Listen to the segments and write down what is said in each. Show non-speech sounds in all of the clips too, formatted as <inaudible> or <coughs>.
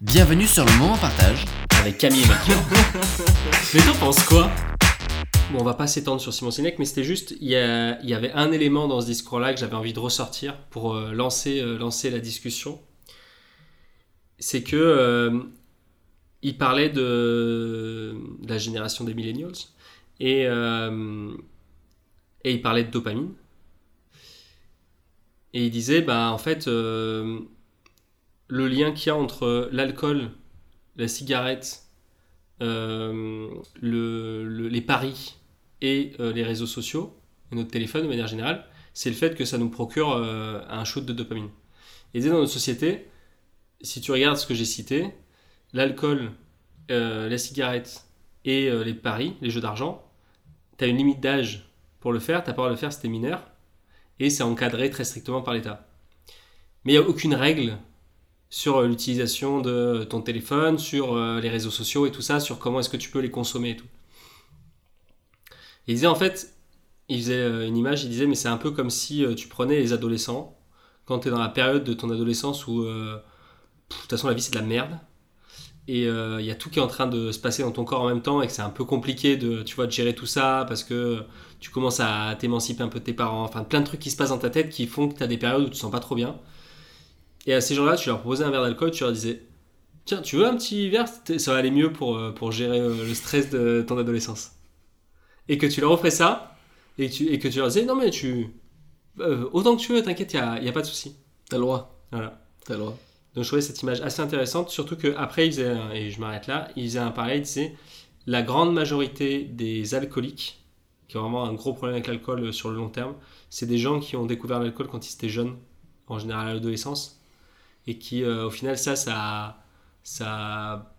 Bienvenue sur le moment partage avec Camille et Mathieu. <laughs> Mais t'en penses quoi? Bon, on va pas s'étendre sur Simon Sinek, mais c'était juste, il y, avait un élément dans ce discours-là que j'avais envie de ressortir pour euh, lancer, euh, lancer la discussion. C'est que euh, il parlait de, de la génération des millennials et, et il parlait de dopamine. Et il disait, bah en fait, le lien qu'il y a entre l'alcool, la cigarette, euh, le- le- les paris et euh, les réseaux sociaux, et notre téléphone de manière générale, c'est le fait que ça nous procure euh, un shoot de dopamine. Et dans notre société, si tu regardes ce que j'ai cité, l'alcool, la cigarette et les paris, les jeux d'argent, tu as une limite d'âge pour le faire, tu pas le droit de le faire si t'es mineur, et c'est encadré très strictement par l'État. Mais il n'y a aucune règle sur euh, l'utilisation de ton téléphone, sur euh, les réseaux sociaux et tout ça, sur comment est-ce que tu peux les consommer et tout. Il disait en fait, il faisait euh, une image, il disait mais c'est un peu comme si tu prenais les adolescents, quand tu es dans la période de ton adolescence où de toute façon la vie c'est de la merde, et il y a tout qui est en train de se passer dans ton corps en même temps et que c'est un peu compliqué de, tu vois, de gérer tout ça parce que tu commences à t'émanciper un peu de tes parents, enfin plein de trucs qui se passent dans ta tête qui font que tu as des périodes où tu te sens pas trop bien. Et à ces gens-là, tu leur proposais un verre d'alcool, tu leur disais Tiens, tu veux un petit verre? Ça va aller mieux pour, euh, pour gérer euh, le stress de ton adolescence. Et que tu leur offrais ça, et que tu, et que tu leur disais Non, mais tu. euh, autant que tu veux, t'inquiète, il n'y a, a pas de souci. T'as le droit. Voilà. T'as le droit. Donc je trouvais cette image assez intéressante, surtout qu'après, il faisait, et je m'arrête là, il faisait un parallèle, il disait La grande majorité des alcooliques, qui ont vraiment un gros problème avec l'alcool sur le long terme, c'est des gens qui ont découvert l'alcool quand ils étaient jeunes, en général à l'adolescence, et qui, euh, au final, ça, ça, ça,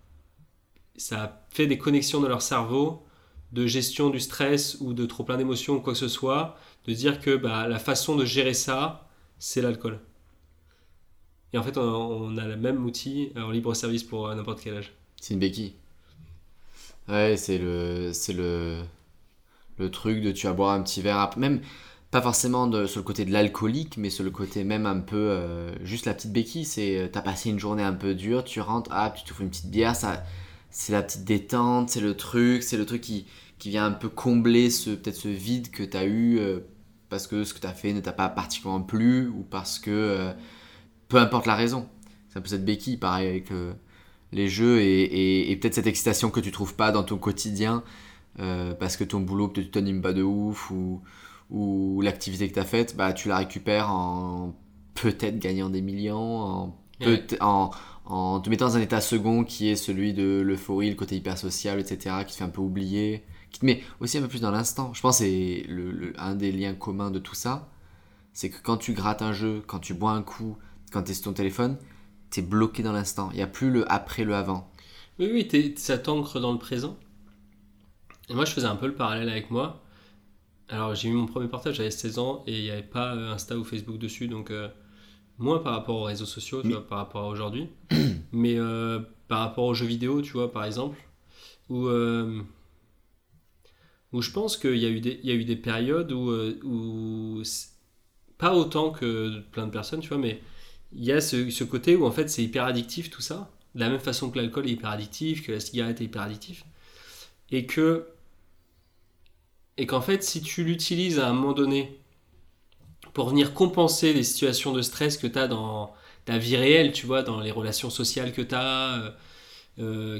ça fait des connexions dans leur cerveau de gestion du stress ou de trop plein d'émotions ou quoi que ce soit, de dire que bah, la façon de gérer ça, c'est l'alcool. Et en fait, on, a le même outil en libre service pour euh, n'importe quel âge. C'est une béquille. Ouais, c'est le, c'est le, le truc de tu vas boire un petit verre, même pas forcément sur le côté de l'alcoolique, mais sur le côté même un peu, euh, juste la petite béquille, c'est euh, t'as passé une journée un peu dure, tu rentres, ah, tu fais une petite bière, c'est la petite détente, c'est le truc, c'est le truc qui, qui vient un peu combler ce, peut-être ce vide que t'as eu euh, parce que ce que t'as fait ne t'a pas particulièrement plu ou parce que, peu importe la raison. C'est un peu cette béquille, pareil avec les jeux et, et- peut-être cette excitation que tu trouves pas dans ton quotidien parce que ton boulot peut-être t'anime pas de ouf ou, ou l'activité que tu as faite, bah, tu la récupères en peut-être gagnant des millions, en, en, en te mettant dans un état second qui est celui de l'euphorie, le côté hyper social, etc., qui te fait un peu oublier, qui te met aussi un peu plus dans l'instant. Je pense que c'est le, le- un des liens communs de tout ça, c'est que quand tu grattes un jeu, quand tu bois un coup, quand tu es sur ton téléphone, tu es bloqué dans l'instant. Il n'y a plus le après, le avant. Oui, oui, ça t'ancre dans le présent. Et moi, je faisais un peu le parallèle avec moi. Alors, j'ai eu mon premier portable, j'avais 16 ans, et il n'y avait pas euh, Insta ou Facebook dessus, donc euh, moins par rapport aux réseaux sociaux, tu Mais- vois, par rapport à aujourd'hui. <clears throat> Mais euh, par rapport aux jeux vidéo, tu vois, par exemple, où, euh, où je pense qu'il y, a eu des- il y a eu des périodes où, où pas autant que plein de personnes, tu vois, mais il y a ce, ce côté où en fait c'est hyper addictif tout ça, de la même façon que l'alcool est hyper addictif, que la cigarette est hyper addictif, et que et qu'en fait si tu l'utilises à un moment donné pour venir compenser les situations de stress que tu as dans ta vie réelle, tu vois, dans les relations sociales que tu as,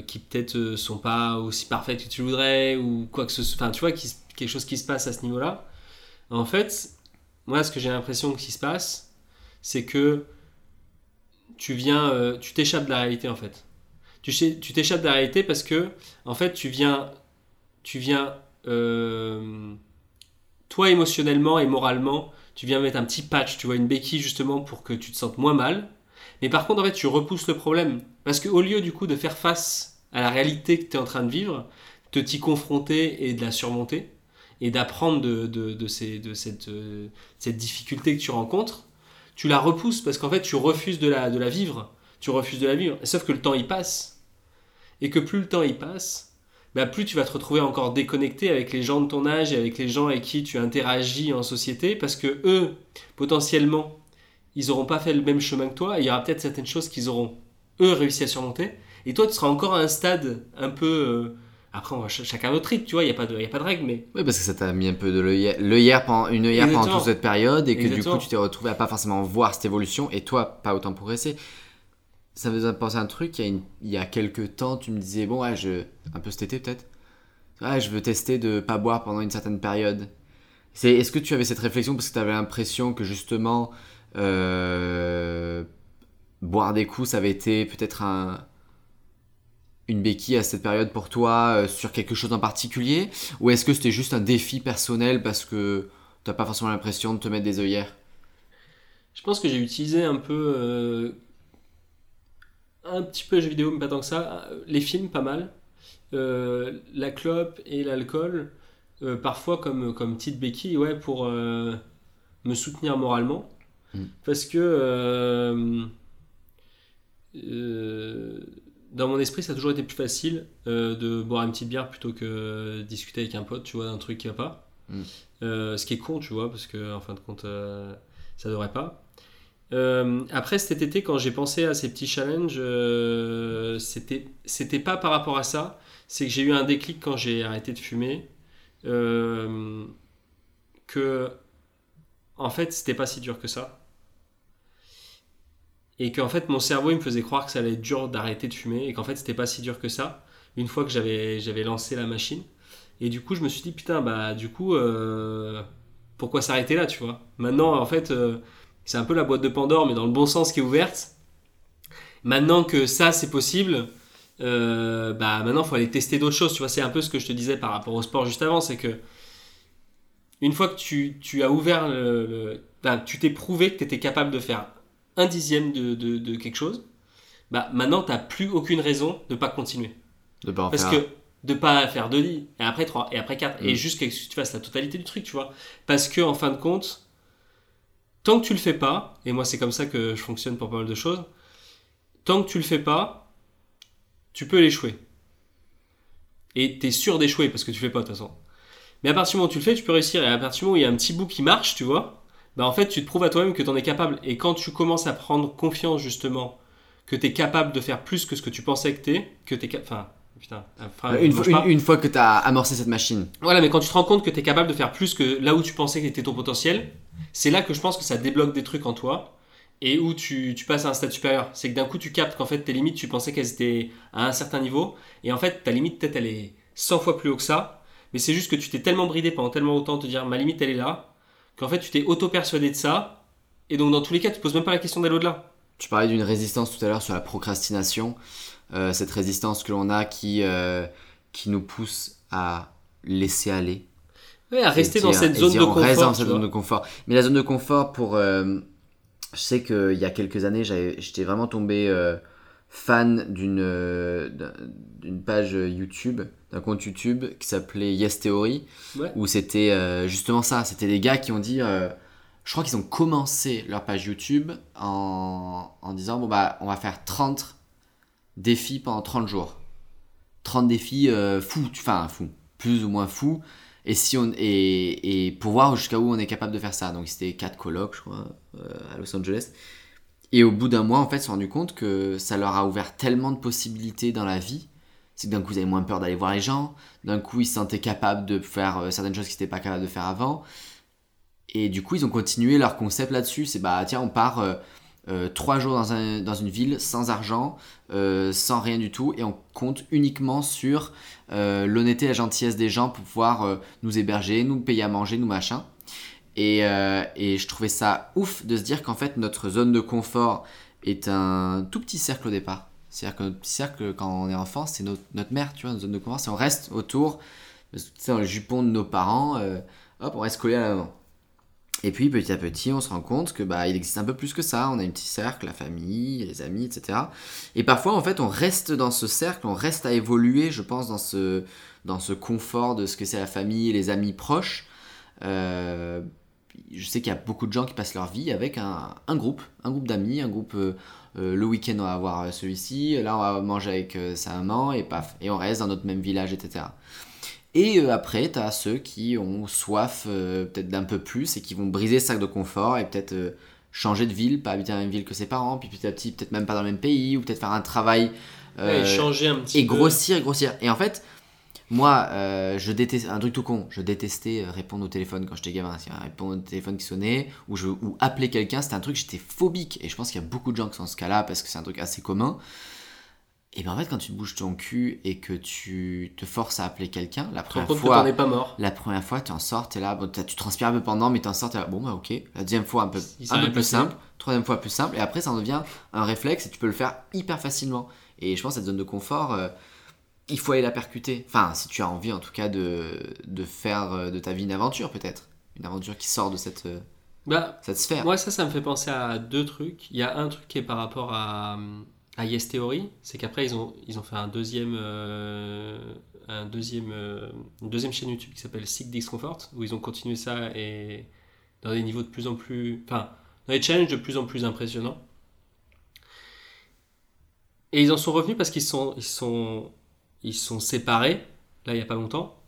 qui peut-être euh, sont pas aussi parfaites que tu voudrais, ou quoi que ce soit, enfin tu vois, quelque chose qui se passe à ce niveau-là, en fait, moi ce que j'ai l'impression qui se passe, c'est que tu viens, euh, tu t'échappes de la réalité en fait. Tu t'échappes de la réalité parce que en fait tu viens, tu viens, euh, toi émotionnellement et moralement, tu viens mettre un petit patch, tu vois une béquille justement pour que tu te sentes moins mal. Mais par contre en fait tu repousses le problème parce qu'au lieu du coup de faire face à la réalité que tu es en train de vivre, de t'y confronter et de la surmonter et d'apprendre de, de, de ces- de cette, euh, cette difficulté que tu rencontres, tu la repousses parce qu'en fait tu refuses de la, de la vivre. Tu refuses de la vivre. Sauf que le temps y passe. Et que plus le temps y passe, bah, plus tu vas te retrouver encore déconnecté avec les gens de ton âge et avec les gens avec qui tu interagis en société parce que eux, potentiellement, ils n'auront pas fait le même chemin que toi et il y aura peut-être certaines choses qu'ils auront eux réussi à surmonter. Et toi, tu seras encore à un stade un peu. euh, après, on va ch- chacun notre rythme, tu vois, il n'y a, pas de- y a pas de règle, mais. Oui, parce que ça t'a mis un peu de l'œillère pendant, une œillère pendant toute cette période et que Exactement. du coup tu t'es retrouvé à pas forcément voir cette évolution et toi pas autant progresser. Ça me faisait penser à un truc, il y, a une- quelques temps tu me disais, bon, ouais, je, un peu cet été peut-être, ouais, je veux tester de pas boire pendant une certaine période. C'est, est-ce que tu avais cette réflexion parce que tu avais l'impression que justement euh, boire des coups ça avait été peut-être un, une béquille à cette période pour toi euh, sur quelque chose en particulier? Ou est-ce que c'était juste un défi personnel parce que t'as pas forcément l'impression de te mettre des œillères? Je pense que j'ai utilisé un peu. euh, un petit peu jeux vidéo, mais pas tant que ça. Les films, pas mal. Euh, la clope et l'alcool, euh, parfois comme, comme petite béquille, ouais, pour euh, me soutenir moralement. Mm. Parce que. dans mon esprit, ça a toujours été plus facile de boire une petite bière plutôt que discuter avec un pote, tu vois, d'un truc qui va pas. Mm. Euh, ce qui est con, tu vois, parce que en fin de compte, ça devrait pas. Euh, après cet été, quand j'ai pensé à ces petits challenges, euh, c'était c'était pas par rapport à ça. C'est que j'ai eu un déclic quand j'ai arrêté de fumer. euh, que en fait, c'était pas si dur que ça. Et qu'en fait, mon cerveau il me faisait croire que ça allait être dur d'arrêter de fumer. Et qu'en fait, c'était pas si dur que ça. Une fois que j'avais j'avais lancé la machine. Et du coup, je me suis dit, putain, bah, du coup, pourquoi s'arrêter là, tu vois? Maintenant, en fait. C'est un peu la boîte de Pandore, mais dans le bon sens qui est ouverte. Maintenant que ça, c'est possible, euh, bah maintenant, il faut aller tester d'autres choses. Tu vois, c'est un peu ce que je te disais par rapport au sport juste avant, c'est que une fois que tu, tu as ouvert le... le- bah, tu t'es prouvé que tu étais capable de faire un dixième de, de- de quelque chose, bah maintenant, tu n'as plus aucune raison de pas continuer. de pas en Parce faire que de pas faire deux lits, et après trois, et après quatre, Mm. et juste que tu fasses la totalité du truc, tu vois. Parce que en fin de compte, tant que tu le fais pas, et moi c'est comme ça que je fonctionne pour pas mal de choses, tant que tu le fais pas, tu peux l'échouer. Et tu es sûr d'échouer parce que tu fais pas de toute façon. Mais à partir du moment où tu le fais, tu peux réussir. Et à partir du moment où il y a un petit bout qui marche, tu vois, bah en fait, tu te prouves à toi-même que tu en es capable. Et quand tu commences à prendre confiance, justement, que tu es capable de faire plus que ce que tu pensais que tu es, que tu es capable. Enfin, putain, phrase une, fois, pas. une, une fois que t'as amorcé cette machine. Voilà, mais quand tu te rends compte que tu es capable de faire plus que là où tu pensais que était ton potentiel, c'est là que je pense que ça débloque des trucs en toi et où tu, tu passes à un stade supérieur. C'est que d'un coup, tu captes qu'en fait, tes limites, tu pensais qu'elles étaient à un certain niveau et en fait, ta limite, peut-être, elle est 100 fois plus haut que ça, mais c'est juste que tu t'es tellement bridé pendant tellement longtemps de te dire ma limite, elle est là, qu'en fait, tu t'es auto-persuadé de ça et donc, dans tous les cas, tu te poses même pas la question d'aller au-delà. Tu parlais d'une résistance tout à l'heure sur la procrastination, euh, cette résistance que l'on a qui, euh, qui nous pousse à laisser aller. Ouais, à rester dans cette et zone dire, de reste confort. dans cette zone de confort. Mais la zone de confort, pour, euh, je sais qu'il y a quelques années, j'étais vraiment tombé fan d'une d'un- d'une page YouTube, d'un compte YouTube qui s'appelait Yes Theory, Ouais. où c'était justement ça. C'était des gars qui ont dit, je crois qu'ils ont commencé leur page YouTube en, en disant bon bah on va faire 30 défis pendant 30 jours. 30 défis euh, fous, enfin fous, plus ou moins fous. Et, si on, et, et pour voir jusqu'à où on est capable de faire ça. Donc c'était 4 colloques, je crois, euh, à Los Angeles. Et au bout d'un mois, en fait, ils se sont rendus compte que ça leur a ouvert tellement de possibilités dans la vie. C'est que d'un coup, ils avaient moins peur d'aller voir les gens. D'un coup, ils se sentaient capables de faire euh, certaines choses qu'ils n'étaient pas capables de faire avant. Et du coup, ils ont continué leur concept là-dessus. C'est bah, tiens, on part trois jours dans, un- dans une ville sans argent, euh, sans rien du tout, et on compte uniquement sur euh, l'honnêteté et la gentillesse des gens pour pouvoir euh, nous héberger, nous payer à manger, nous machin. Et, euh, et je trouvais ça ouf de se dire qu'en fait, notre zone de confort est un tout petit cercle au départ. C'est-à-dire que notre petit cercle, quand on est enfant, c'est notre, notre mère, tu vois, notre zone de confort. Si on reste autour, tu sais, dans le jupon de nos parents, euh, hop, on reste collé à la maman. Et puis petit à petit, on se rend compte que bah il existe un peu plus que ça. On a un petit cercle, la famille, les amis, etc. Et parfois, en fait, on reste dans ce cercle, on reste à évoluer, je pense, dans ce dans ce confort de ce que c'est la famille et les amis proches. Euh, je sais qu'il y a beaucoup de gens qui passent leur vie avec un, un groupe, un groupe d'amis, un groupe. euh, le week-end, on va voir euh, celui-ci. Là, on va manger avec euh, sa maman et paf. Et on reste dans notre même village, etc. Et euh, après, tu as ceux qui ont soif euh, peut-être d'un peu plus et qui vont briser ce sac de confort et peut-être euh, changer de ville, pas habiter dans la même ville que ses parents, puis petit à petit, peut-être même pas dans le même pays, ou peut-être faire un travail. Ouais, changer un petit et peu. grossir, et grossir. Et en fait, moi, je déteste un truc tout con. Je détestais répondre au téléphone quand j'étais gamin. Répondre au téléphone qui sonnait ou, je, ou appeler quelqu'un, c'était un truc j'étais phobique. Et je pense qu'il y a beaucoup de gens qui sont dans ce cas-là parce que c'est un truc assez commun. Et bien en fait, quand tu te bouges ton cul et que tu te forces à appeler quelqu'un, la Tu première que fois, es pas mort. la première fois, tu en sors, t'es là, bon, tu transpires un peu pendant, mais t'en sors, t'es là, bon bah ok. La deuxième fois, un peu, un peu plus passé. simple. Troisième fois, plus simple. Et après, ça en devient un réflexe et tu peux le faire hyper facilement. Et je pense que cette zone de confort, euh, il faut aller la percuter. Enfin, si tu as envie en tout cas de, de faire euh, de ta vie une aventure peut-être. Une aventure qui sort de cette, euh, Bah, cette sphère. Moi, ça, ça me fait penser à deux trucs. Il y a un truc qui est par rapport à, Yes Theory, c'est qu'après, ils ont, ils ont fait un deuxième, euh, un deuxième, euh, une deuxième chaîne YouTube qui s'appelle Sick Discomfort, où ils ont continué ça et dans des niveaux de plus en plus. Enfin, dans des challenges de plus en plus impressionnants. Et ils en sont revenus parce qu'ils sont, ils sont, ils sont séparés, là, il n'y a pas longtemps.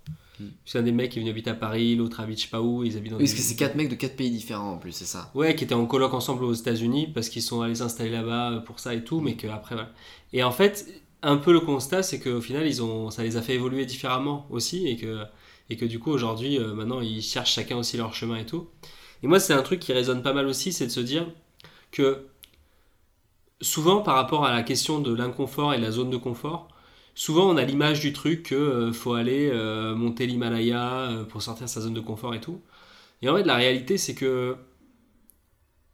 Mm. C'est un des mecs qui est venu habiter à Paris, l'autre habite je sais pas où, ils habitent dans Oui, parce que c'est quatre mecs de quatre pays différents en plus, c'est ça. Ouais, qui étaient en coloc ensemble aux États-Unis parce qu'ils sont allés s'installer là-bas pour ça et tout, mais qu'après, voilà. Et en fait, un peu le constat, c'est qu'au final, ils ont, ça les a fait évoluer différemment aussi et que, et que du coup, aujourd'hui, euh, maintenant, ils cherchent chacun aussi leur chemin et tout. Et moi, c'est un truc qui résonne pas mal aussi, c'est de se dire que souvent, par rapport à la question de l'inconfort et de la zone de confort, souvent on a l'image du truc que euh, faut aller euh, monter l'Himalaya euh, pour sortir de sa zone de confort et tout. Et en fait, la réalité, c'est que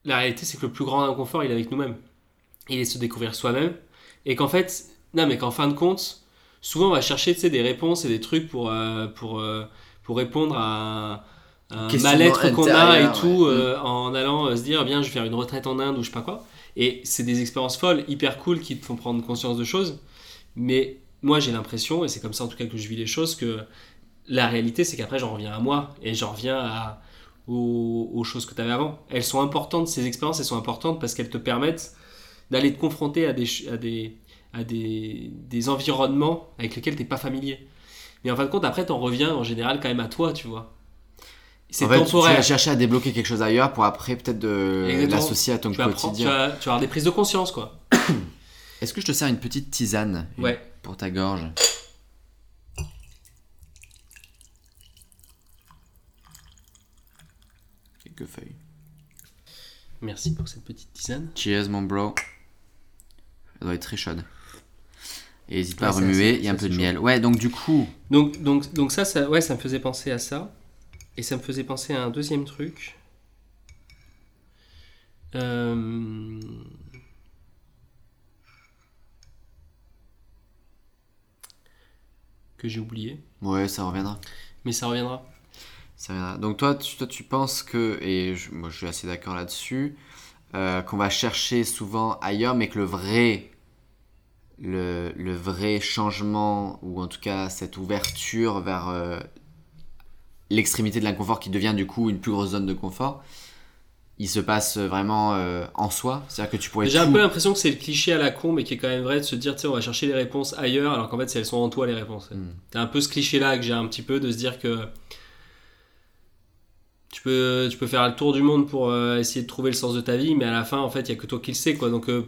la réalité, c'est que le plus grand inconfort, il est avec nous-mêmes. Il est se découvrir soi-même. Et qu'en fait, non, mais qu'en fin de compte, souvent on va chercher tu sais, des réponses et des trucs pour, euh, pour, pour répondre à un, mal-être qu'on a et tout, ouais. euh, en allant euh, se dire, bien, je vais faire une retraite en Inde ou je sais pas quoi. Et c'est des expériences folles, hyper cool, qui te font prendre conscience de choses. Mais moi, j'ai l'impression, et c'est comme ça en tout cas que je vis les choses, que la réalité, c'est qu'après, j'en reviens à moi et j'en reviens à, aux, aux choses que tu avais avant. Elles sont importantes, ces expériences, elles sont importantes parce qu'elles te permettent d'aller te confronter à des, ch- à des, à des, des environnements avec lesquels tu n'es pas familier. Mais en fin de compte, après, tu en reviens en général quand même à toi, tu vois. C'est En fait, tu- tu temporaire. vas chercher à débloquer quelque chose ailleurs pour après peut-être de l'associer à ton tu, prendre- tu, quotidien. vas, tu vas avoir des prises de conscience, quoi. <coughs> Est-ce que je te sers une petite tisane Ouais. Pour ta gorge Quelques feuilles. Merci pour cette petite tisane. Cheers, mon bro. Elle doit être très chaude. Et n'hésite pas Ouais, à remuer, il y a un peu de miel. Ouais, donc du coup, Donc, donc, donc ça, ça, ouais, ça me faisait penser à ça. Et ça me faisait penser à un deuxième truc. Euh, Que j'ai oublié. ouais, ça reviendra. Mais ça reviendra. Ça reviendra. Donc toi, tu, toi, tu penses que, et je- moi je suis assez d'accord là-dessus, euh, qu'on va chercher souvent ailleurs, mais que le vrai, le, le vrai changement, ou en tout cas cette ouverture vers euh, l'extrémité de l'inconfort qui devient du coup une plus grosse zone de confort, il se passe vraiment euh, en soi. C'est-à-dire que tu pourrais J'ai un peu l'impression que c'est le cliché à la con, mais qui est quand même vrai de se dire, sais, on va chercher les réponses ailleurs, alors qu'en fait, c'est- elles sont en toi, les réponses. Mm. C'est un peu ce cliché-là que j'ai un petit peu de se dire que tu peux, tu peux faire le tour du monde pour euh, essayer de trouver le sens de ta vie, mais à la fin, en fait, il n'y a que toi qui le sais, quoi. Donc, euh,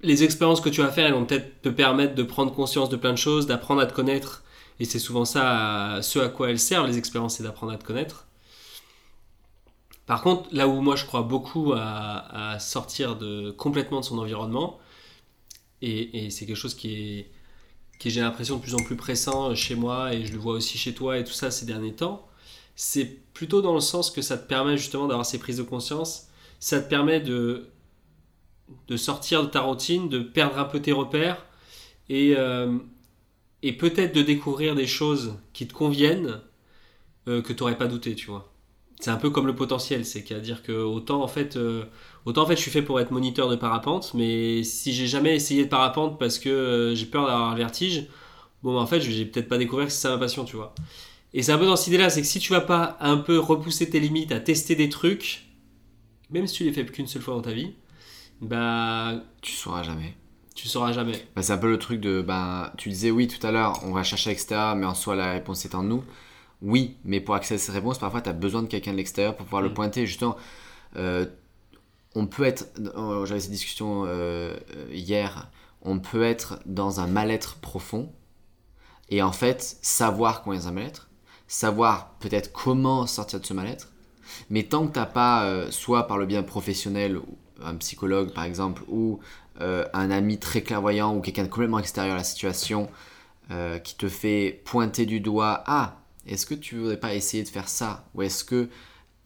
les expériences que tu vas faire, elles vont peut-être te permettre de prendre conscience de plein de choses, d'apprendre à te connaître, et c'est souvent ça, à- ce à quoi elles servent, les expériences, c'est d'apprendre à te connaître. Par contre, là où moi je crois beaucoup à, sortir de, complètement de son environnement, et, c'est quelque chose qui est, qui j'ai l'impression, de plus en plus pressant chez moi, et je le vois aussi chez toi et tout ça ces derniers temps, c'est plutôt dans le sens que ça te permet justement d'avoir ces prises de conscience, ça te permet de, de sortir de ta routine, de perdre un peu tes repères, et, euh, et peut-être de découvrir des choses qui te conviennent euh, que tu n'aurais pas douté, tu vois c'est un peu comme le potentiel, c'est qu'à dire que autant en fait, euh, autant en fait je suis fait pour être moniteur de parapente, mais si j'ai jamais essayé de parapente parce que euh, j'ai peur d'avoir le vertige, bon bah, en fait je vais peut-être pas découvrir que c'est ça ma passion, tu vois. Et c'est un peu dans cette idée-là, c'est que si tu vas pas un peu repousser tes limites, à tester des trucs, même si tu les fais qu'une seule fois dans ta vie, bah Tu sauras jamais. tu sauras jamais. Bah, c'est un peu le truc de. Ben, tu disais oui tout à l'heure, on va chercher l'extérieur, mais en soi la réponse est en nous. Oui, mais pour accéder à cette réponse, parfois tu as besoin de quelqu'un de l'extérieur pour pouvoir le Mm. pointer. Justement, euh, on peut être, euh, j'avais cette discussion euh, hier, on peut être dans un mal-être profond et en fait savoir qu'on est dans un mal-être, savoir peut-être comment sortir de ce mal-être, mais tant que t'as pas, euh, soit par le bien professionnel, un psychologue par exemple, ou euh, un ami très clairvoyant ou quelqu'un de complètement extérieur à la situation euh, qui te fait pointer du doigt, ah, est-ce que tu voudrais pas essayer de faire ça? Ou est-ce que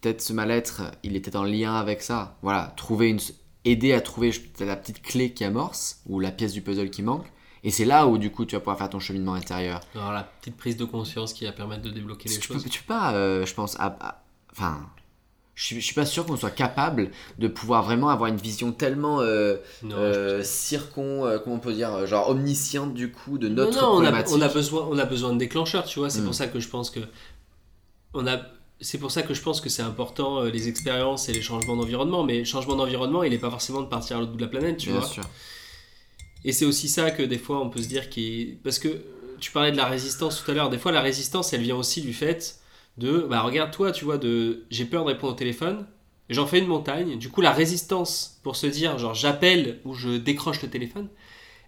peut-être ce mal-être, il était en lien avec ça? Voilà, trouver une, aider à trouver la petite clé qui amorce, ou la pièce du puzzle qui manque. Et c'est là où du coup tu vas pouvoir faire ton cheminement intérieur. Alors la petite prise de conscience qui va permettre de débloquer les tu, choses. peux, tu peux pas, euh, je pense, enfin, je je suis pas sûr qu'on soit capable de pouvoir vraiment avoir une vision tellement euh, Non, euh, circon, euh, comment on peut dire, genre omnisciente du coup de Non, notre non, on a, problématique. on a besoin, on a besoin de déclencheurs, tu vois. C'est Mm. pour ça que je pense que on a. C'est pour ça que je pense que c'est important les expériences et les changements d'environnement. Mais le changement d'environnement, il n'est pas forcément de partir à l'autre bout de la planète, tu Bien vois. sûr. Et c'est aussi ça que des fois on peut se dire qui parce que tu parlais de la résistance tout à l'heure. Des fois la résistance, elle vient aussi du fait de bah regarde toi, tu vois, de j'ai peur de répondre au téléphone. J'en fais une montagne. Du coup, la résistance pour se dire genre j'appelle ou je décroche le téléphone,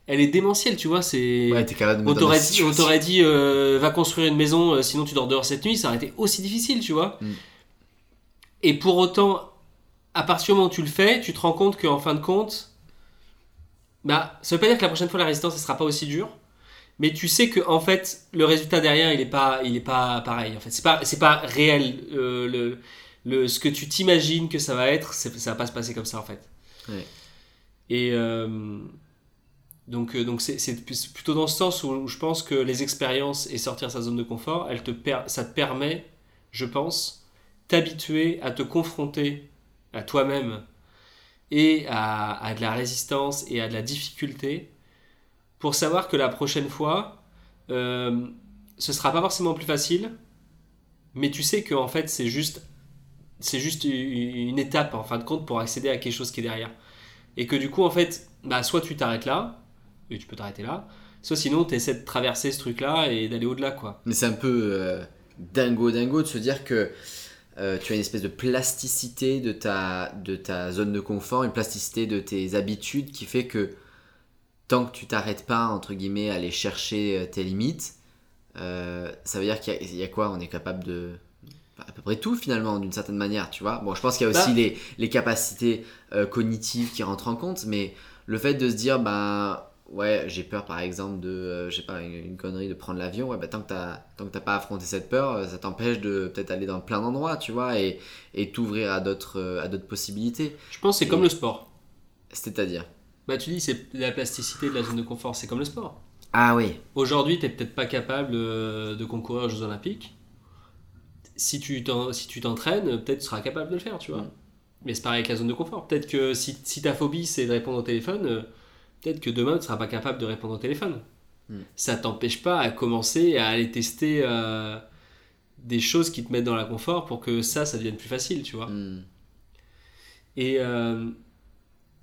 elle est démentielle, tu vois. C'est Ouais, on t'aurait dit, on t'aurait dit euh, va construire une maison, euh, sinon tu dors dehors cette nuit, ça aurait été aussi difficile, tu vois. Mm. Et pour autant, à partir du moment où tu le fais, tu te rends compte qu'en fin de compte, bah, ça veut pas dire que la prochaine fois la résistance ne sera pas aussi dure, mais tu sais que en fait le résultat derrière il est pas, il est pas pareil. En fait, c'est pas, c'est pas réel. euh, le, le, ce que tu t'imagines que ça va être, ça va pas se passer comme ça en fait. Ouais. Et euh, donc, euh, donc c'est, plutôt dans ce sens où, je pense que les expériences et sortir sa zone de confort, elle te per- ça te permet, je pense, t'habituer à te confronter à toi-même et à, à de la résistance et à de la difficulté pour savoir que la prochaine fois, euh, ce sera pas forcément plus facile, mais tu sais que en fait c'est juste, c'est juste une étape en fin de compte pour accéder à quelque chose qui est derrière. Et que du coup, en fait, bah, soit tu t'arrêtes là, et tu peux t'arrêter là, soit sinon tu essaies de traverser ce truc-là et d'aller au-delà, quoi. Mais c'est un peu euh, dingo dingo de se dire que euh, tu as une espèce de plasticité de ta, de ta zone de confort, une plasticité de tes habitudes qui fait que tant que tu t'arrêtes pas, entre guillemets, à aller chercher euh, tes limites, euh, ça veut dire qu'il y a- il y, a quoi? On est capable de... à peu près tout finalement, d'une certaine manière, tu vois? Bon, je pense qu'il y a aussi Bah. les, les capacités euh, cognitives qui rentrent en compte, mais le fait de se dire, ben ouais, j'ai peur par exemple de, euh, je sais pas, une, une connerie de prendre l'avion, ouais, bah, tant que t'as tant que t'as pas affronté cette peur, ça t'empêche de peut-être aller dans plein d'endroits, tu vois, et, et t'ouvrir à d'autres à d'autres possibilités. Je pense que c'est comme le sport. C'est-à-dire? Bah, tu dis, c'est la plasticité de la zone de confort, c'est comme le sport. Ah oui, Aujourd'hui, tu n'es peut-être pas capable euh, de concourir aux Jeux Olympiques. Si tu t'en- si tu t'entraînes, peut-être tu seras capable de le faire, tu vois. Mm. Mais c'est pareil avec la zone de confort. Peut-être que si, si ta phobie c'est de répondre au téléphone, euh, peut-être que demain tu ne seras pas capable de répondre au téléphone. Mm. Ça t'empêche pas à commencer à aller tester euh, des choses qui te mettent dans la confort pour que ça, ça devienne plus facile, tu vois. Hmm. Et euh,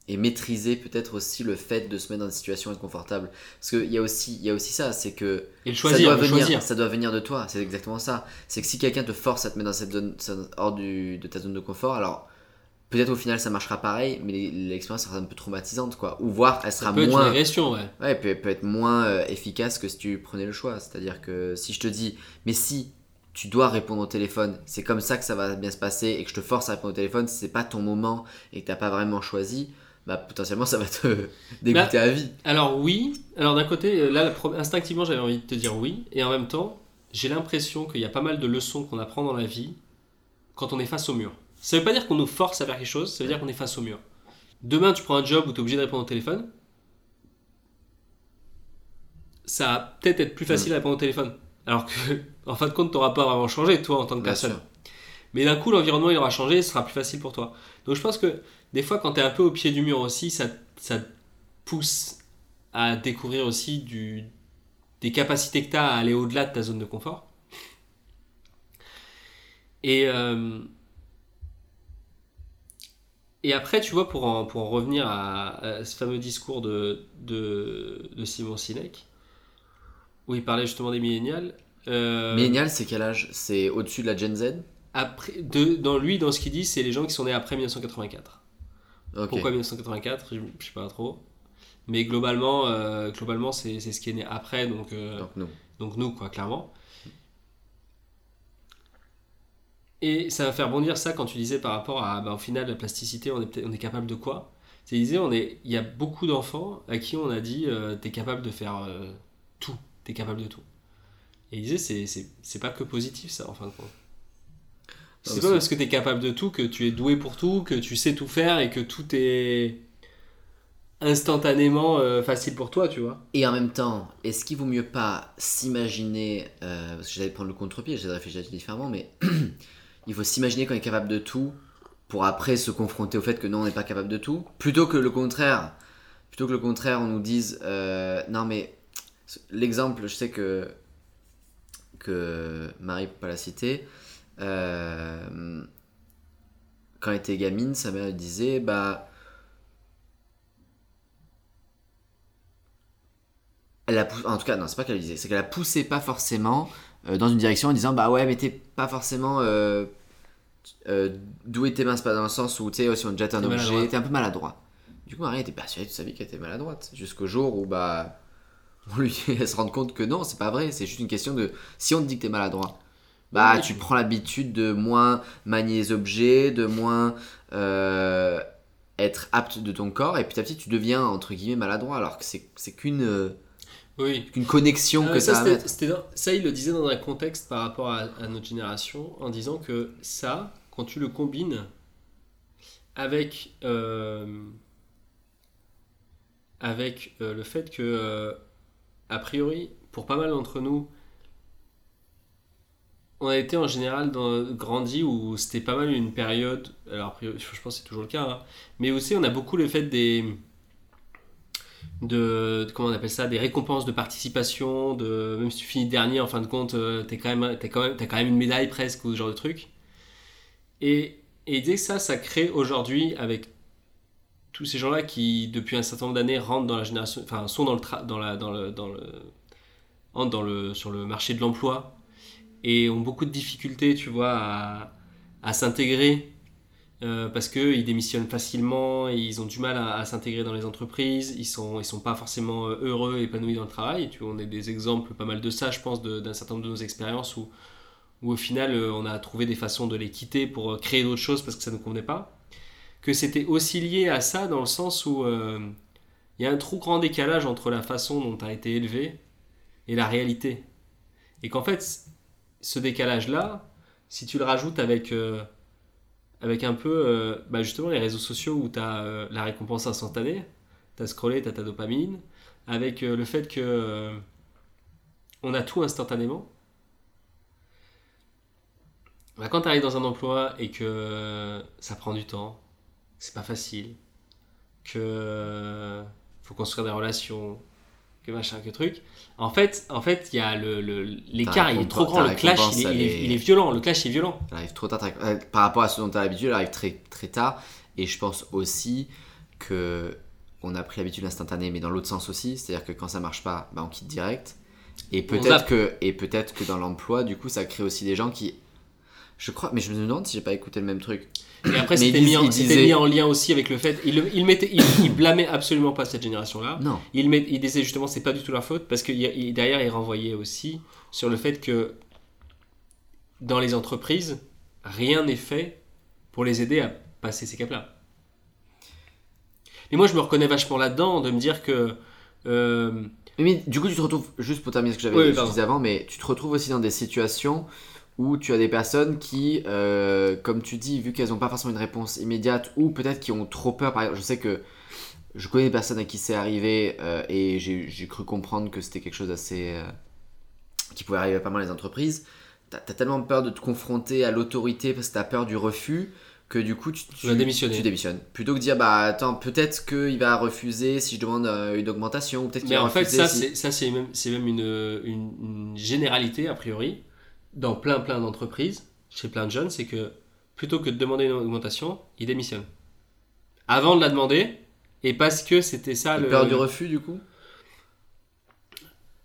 et maîtriser peut-être aussi le fait de se mettre dans des situations inconfortables. Parce qu'il y, a aussi- il y a aussi ça, c'est que et le ça, choisir, doit le venir, choisir. ça doit venir de toi, c'est exactement ça. C'est que si quelqu'un te force à te mettre dans cette zone, ça- hors du, de ta zone de confort, alors peut-être au final ça marchera pareil, mais l'expérience sera un peu traumatisante, quoi. Ou voire elle Ça sera être une moins, agression, ouais. ouais, elle peut, peut être moins euh, efficace que si tu prenais le choix. C'est-à-dire que si je te dis, mais si tu dois répondre au téléphone, c'est comme ça que ça va bien se passer, et que je te force à répondre au téléphone, si c'est pas ton moment et que t'as pas vraiment choisi, bah potentiellement ça va te <laughs> dégoûter à vie. Alors oui, alors d'un côté, euh, là, instinctivement, j'avais envie de te dire oui, et en même temps, j'ai l'impression qu'il y a pas mal de leçons qu'on apprend dans la vie quand on est face au mur. Ça veut pas dire qu'on nous force à faire quelque chose, ça veut dire qu'on est face au mur. Demain, tu prends un job où tu es obligé de répondre au téléphone. Ça va peut-être être plus facile à répondre au téléphone. Alors que, <laughs> en fin de compte, tu n'auras pas vraiment changé, toi, en tant que Bien personne. sûr. Mais d'un coup, l'environnement, il aura changé, ce sera plus facile pour toi. Donc je pense que des fois, quand tu es un peu au pied du mur aussi, ça, ça te pousse à découvrir aussi du, des capacités que tu as à aller au-delà de ta zone de confort. Et, euh, et après, tu vois, pour en, pour en revenir à, à ce fameux discours de, de, de Simon Sinek, où il parlait justement des millénials. euh, Millennial, c'est quel âge? C'est au-dessus de la Gen Z? Après, de, dans lui, dans ce qu'il dit, c'est les gens qui sont nés après 1984. Pourquoi 1984 Je je sais pas trop. Mais globalement, euh, globalement c'est c'est ce qui est né après, donc, euh, Donc nous. donc nous, quoi, clairement. Et ça va faire bondir ça quand tu disais par rapport à, bah, au final, la plasticité, on est, on est capable de quoi? Tu disais, on est, il y a beaucoup d'enfants à qui on a dit, euh, t'es capable de faire euh, tout, t'es capable de tout. Et il disait, c'est- c'est c'est pas que positif ça, en fin de compte. C'est Non, pas parce que t'es capable de tout que tu es doué pour tout, que tu sais tout faire et que tout est instantanément euh, facile pour toi, tu vois. Et en même temps, est-ce qu'il vaut mieux pas s'imaginer, euh, parce que j'allais prendre le contre-pied, j'allais réfléchir différemment, mais <clears throat> il faut s'imaginer qu'on est capable de tout pour après se confronter au fait que non, on n'est pas capable de tout, plutôt que le contraire. Plutôt que le contraire, on nous dise euh, non mais l'exemple, je sais que que Marie peut pas la citer. Euh, quand elle était gamine, sa mère disait bah elle a en tout cas non c'est pas qu'elle le disait c'est qu'elle a poussé pas forcément euh, dans une direction en disant bah ouais mais t'es pas forcément euh, euh, doué tes mains c'est pas dans le sens où tu sais si on te jette un T'es objet t'es un peu maladroit. Du coup Marie était persuadée toute sa vie qu'elle était maladroite jusqu'au jour où bah <laughs> on lui elle se rend compte que non c'est pas vrai c'est juste une question de si on te dit que t'es maladroit bah tu prends l'habitude de moins manier les objets de moins euh, être apte de ton corps et petit à petit tu deviens entre guillemets maladroit alors que c'est qu'une euh, Oui. connexion Ah, que ça, ça dans- il le disait dans un contexte par rapport à, à notre génération, en disant que ça, quand tu le combines avec, euh, avec euh, le fait que, a priori, pour pas mal d'entre nous, on a été en général dans, grandi où c'était pas mal une période, alors je pense que c'est toujours le cas, hein, mais aussi on a beaucoup le fait des de, comment on appelle ça des récompenses de participation de même si tu finis dernier en fin de compte euh, t'es quand quand même t'as quand même une médaille presque ou ce genre de truc. Et et disait que ça ça crée aujourd'hui avec tous ces gens-là qui depuis un certain nombre d'années rentrent dans la génération enfin sont dans le dans la dans le dans le dans le sur le marché de l'emploi et ont beaucoup de difficultés tu vois à, à s'intégrer euh, parce qu'ils démissionnent facilement, ils ont du mal à, s'intégrer dans les entreprises, ils sont, ils sont pas forcément euh, heureux, épanouis dans le travail. Tu vois, on a des exemples pas mal de ça, je pense, d'un certain nombre de nos expériences où, où au final euh, on a trouvé des façons de les quitter pour euh, créer d'autres choses parce que ça ne convenait pas. Que c'était aussi lié à ça dans le sens où il y a un trop grand décalage entre la façon dont tu as été élevé et la réalité. Et qu'en fait, ce décalage-là, si tu le rajoutes avec. euh, un peu euh, bah justement les réseaux sociaux où tu as la récompense instantanée, tu as scrollé, tu as ta dopamine, avec euh, le fait que euh, on a tout instantanément. Bah, quand tu arrives dans un emploi et que ça prend du temps, c'est pas facile, que euh, faut construire des relations, que machin, que truc. En fait, en fait, il y a le l'écart, il est trop grand, le clash, il est, elle il est- est- il est violent, le clash est violent. Elle arrive trop tard. euh, Par rapport à ce dont tu as l'habitude, elle arrive très, très tard. Et je pense aussi que on a pris l'habitude instantanée, mais dans l'autre sens aussi. C'est-à-dire que quand ça marche pas, bah, on quitte direct. Et peut-être que, et peut-être que dans l'emploi, du coup, ça crée aussi des gens qui. Je crois, mais je me demande si j'ai pas écouté le même truc. Et après, Mais c'était mis, mis en lien aussi avec le fait. Il, il, mettait, il, il blâmait absolument pas cette génération-là. Non. Il, met, il disait justement c'est pas du tout leur faute parce que il derrière, il renvoyait aussi sur le fait que dans les entreprises, rien n'est fait pour les aider à passer ces caps-là. Et moi, je me reconnais vachement là-dedans de me dire que. euh, Mais, mais du coup, tu te retrouves, juste pour terminer ce que j'avais Oui, dit avant, mais tu te retrouves aussi dans des situations où tu as des personnes qui, euh, comme tu dis, vu qu'elles n'ont pas forcément une réponse immédiate, ou peut-être qui ont trop peur, par exemple, je sais que je connais des personnes à qui c'est arrivé, euh, et j'ai cru comprendre que c'était quelque chose d'assez... euh, qui pouvait arriver à pas mal les entreprises, t'as as tellement peur de te confronter à l'autorité parce que t'as peur du refus, que du coup tu, Tu tu démissionnes. Plutôt que de dire, bah attends, peut-être qu'il va refuser si je demande euh, une augmentation, ou peut-être qu'il Mais va en fait, refuser ça, si- c'est, ça, c'est même, c'est même une, une, une généralité, a priori, dans plein, plein d'entreprises, chez plein de jeunes, c'est que plutôt que de demander une augmentation, ils démissionnent. Avant de la demander, et parce que c'était ça le. peur du refus du coup?